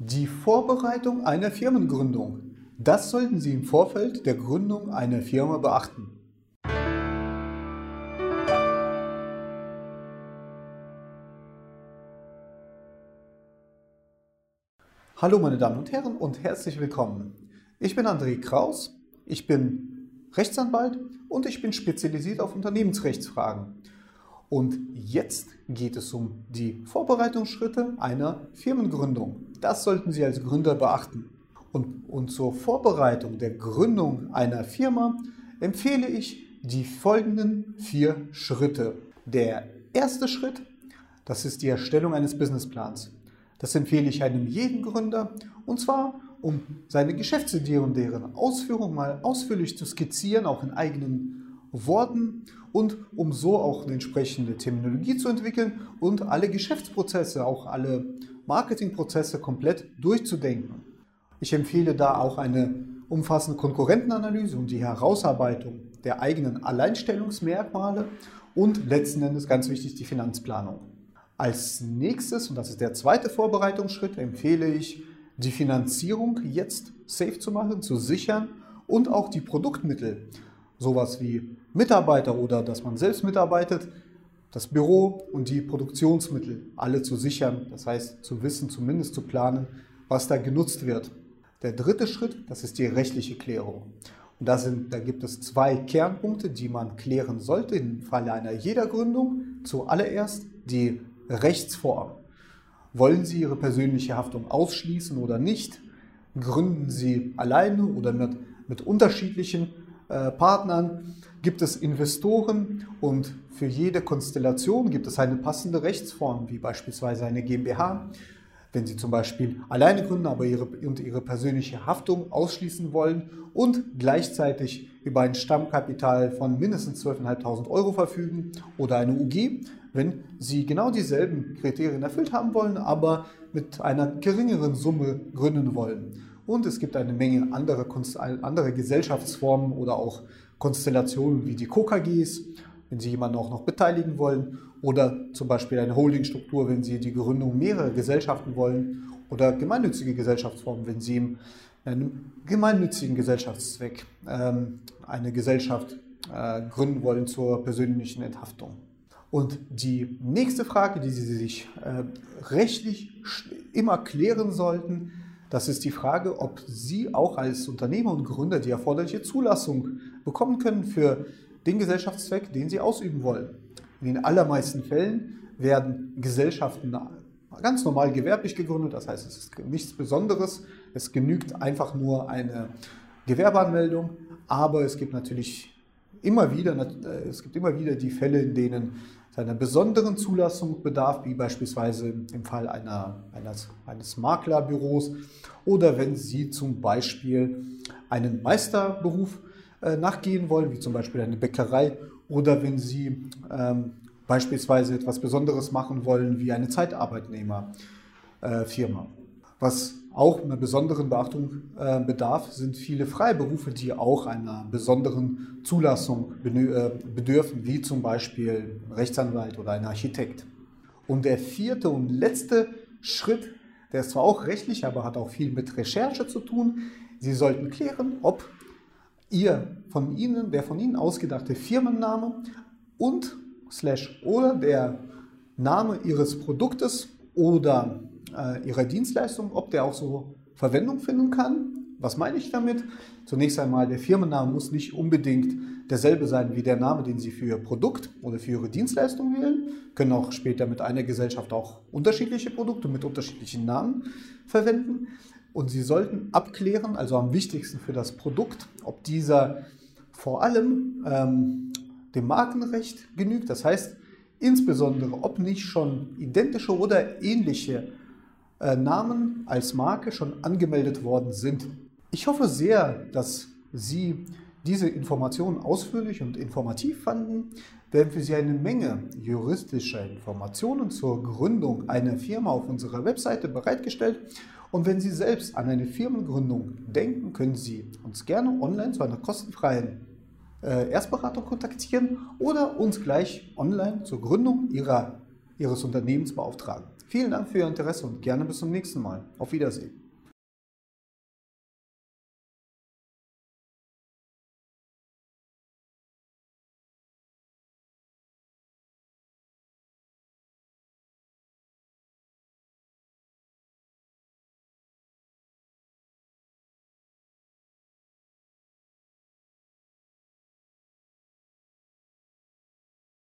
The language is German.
Die Vorbereitung einer Firmengründung. Das sollten Sie im Vorfeld der Gründung einer Firma beachten. Hallo meine Damen und Herren und herzlich willkommen. Ich bin André Kraus, ich bin Rechtsanwalt und ich bin spezialisiert auf Unternehmensrechtsfragen. Und jetzt geht es um die Vorbereitungsschritte einer Firmengründung. Das sollten Sie als Gründer beachten. Und, und zur Vorbereitung der Gründung einer Firma empfehle ich die folgenden vier Schritte. Der erste Schritt, das ist die Erstellung eines Businessplans. Das empfehle ich einem jeden Gründer und zwar um seine Geschäftsidee und deren Ausführung mal ausführlich zu skizzieren, auch in eigenen Worten und um so auch eine entsprechende Terminologie zu entwickeln und alle Geschäftsprozesse, auch alle Marketingprozesse komplett durchzudenken. Ich empfehle da auch eine umfassende Konkurrentenanalyse und die Herausarbeitung der eigenen Alleinstellungsmerkmale und letzten Endes ganz wichtig die Finanzplanung. Als nächstes, und das ist der zweite Vorbereitungsschritt, empfehle ich, die Finanzierung jetzt safe zu machen, zu sichern und auch die Produktmittel, sowas wie Mitarbeiter oder dass man selbst mitarbeitet, das Büro und die Produktionsmittel alle zu sichern. Das heißt, zu wissen, zumindest zu planen, was da genutzt wird. Der dritte Schritt, das ist die rechtliche Klärung. Und da, sind, da gibt es zwei Kernpunkte, die man klären sollte im Falle einer jeder Gründung. Zuallererst die Rechtsform. Wollen Sie Ihre persönliche Haftung ausschließen oder nicht? Gründen Sie alleine oder mit, mit unterschiedlichen äh, Partnern? Gibt es Investoren und für jede Konstellation gibt es eine passende Rechtsform, wie beispielsweise eine GmbH. Wenn Sie zum Beispiel alleine gründen, aber ihre, und Ihre persönliche Haftung ausschließen wollen und gleichzeitig über ein Stammkapital von mindestens 12.500 Euro verfügen oder eine UG, wenn Sie genau dieselben Kriterien erfüllt haben wollen, aber mit einer geringeren Summe gründen wollen. Und es gibt eine Menge andere, andere Gesellschaftsformen oder auch Konstellationen wie die KKGs, wenn Sie jemanden auch noch beteiligen wollen, oder zum Beispiel eine Holdingstruktur, wenn Sie die Gründung mehrerer Gesellschaften wollen, oder gemeinnützige Gesellschaftsformen, wenn Sie in einem gemeinnützigen Gesellschaftszweck ähm, eine Gesellschaft äh, gründen wollen zur persönlichen Enthaftung. Und die nächste Frage, die Sie sich äh, rechtlich immer klären sollten, das ist die Frage, ob Sie auch als Unternehmer und Gründer die erforderliche Zulassung bekommen können für den Gesellschaftszweck, den Sie ausüben wollen. In den allermeisten Fällen werden Gesellschaften ganz normal gewerblich gegründet, das heißt, es ist nichts Besonderes, es genügt einfach nur eine Gewerbeanmeldung, aber es gibt natürlich immer wieder, äh, es gibt immer wieder die Fälle, in denen es einer besonderen Zulassung bedarf, wie beispielsweise im Fall einer, eines, eines Maklerbüros oder wenn Sie zum Beispiel einen Meisterberuf äh, nachgehen wollen, wie zum Beispiel eine Bäckerei oder wenn Sie ähm, beispielsweise etwas Besonderes machen wollen, wie eine Zeitarbeitnehmerfirma. Äh, Was auch einer besonderen Beachtung äh, bedarf, sind viele Freiberufe, die auch einer besonderen Zulassung äh, bedürfen, wie zum Beispiel Rechtsanwalt oder ein Architekt. Und der vierte und letzte Schritt, der ist zwar auch rechtlich, aber hat auch viel mit Recherche zu tun. Sie sollten klären, ob Ihr von Ihnen, der von Ihnen ausgedachte Firmenname und slash oder der Name Ihres Produktes oder äh, Ihrer Dienstleistung, ob der auch so Verwendung finden kann. Was meine ich damit? Zunächst einmal, der Firmenname muss nicht unbedingt derselbe sein wie der Name, den Sie für Ihr Produkt oder für Ihre Dienstleistung wählen. Können auch später mit einer Gesellschaft auch unterschiedliche Produkte mit unterschiedlichen Namen verwenden. Und Sie sollten abklären, also am wichtigsten für das Produkt, ob dieser vor allem ähm, dem Markenrecht genügt. Das heißt, insbesondere, ob nicht schon identische oder ähnliche äh, Namen als Marke schon angemeldet worden sind. Ich hoffe sehr, dass Sie diese Informationen ausführlich und informativ fanden. Wir haben für Sie eine Menge juristischer Informationen zur Gründung einer Firma auf unserer Webseite bereitgestellt. Und wenn Sie selbst an eine Firmengründung denken, können Sie uns gerne online zu einer kostenfreien äh, Erstberatung kontaktieren oder uns gleich online zur Gründung Ihrer, Ihres Unternehmens beauftragen. Vielen Dank für Ihr Interesse und gerne bis zum nächsten Mal. Auf Wiedersehen.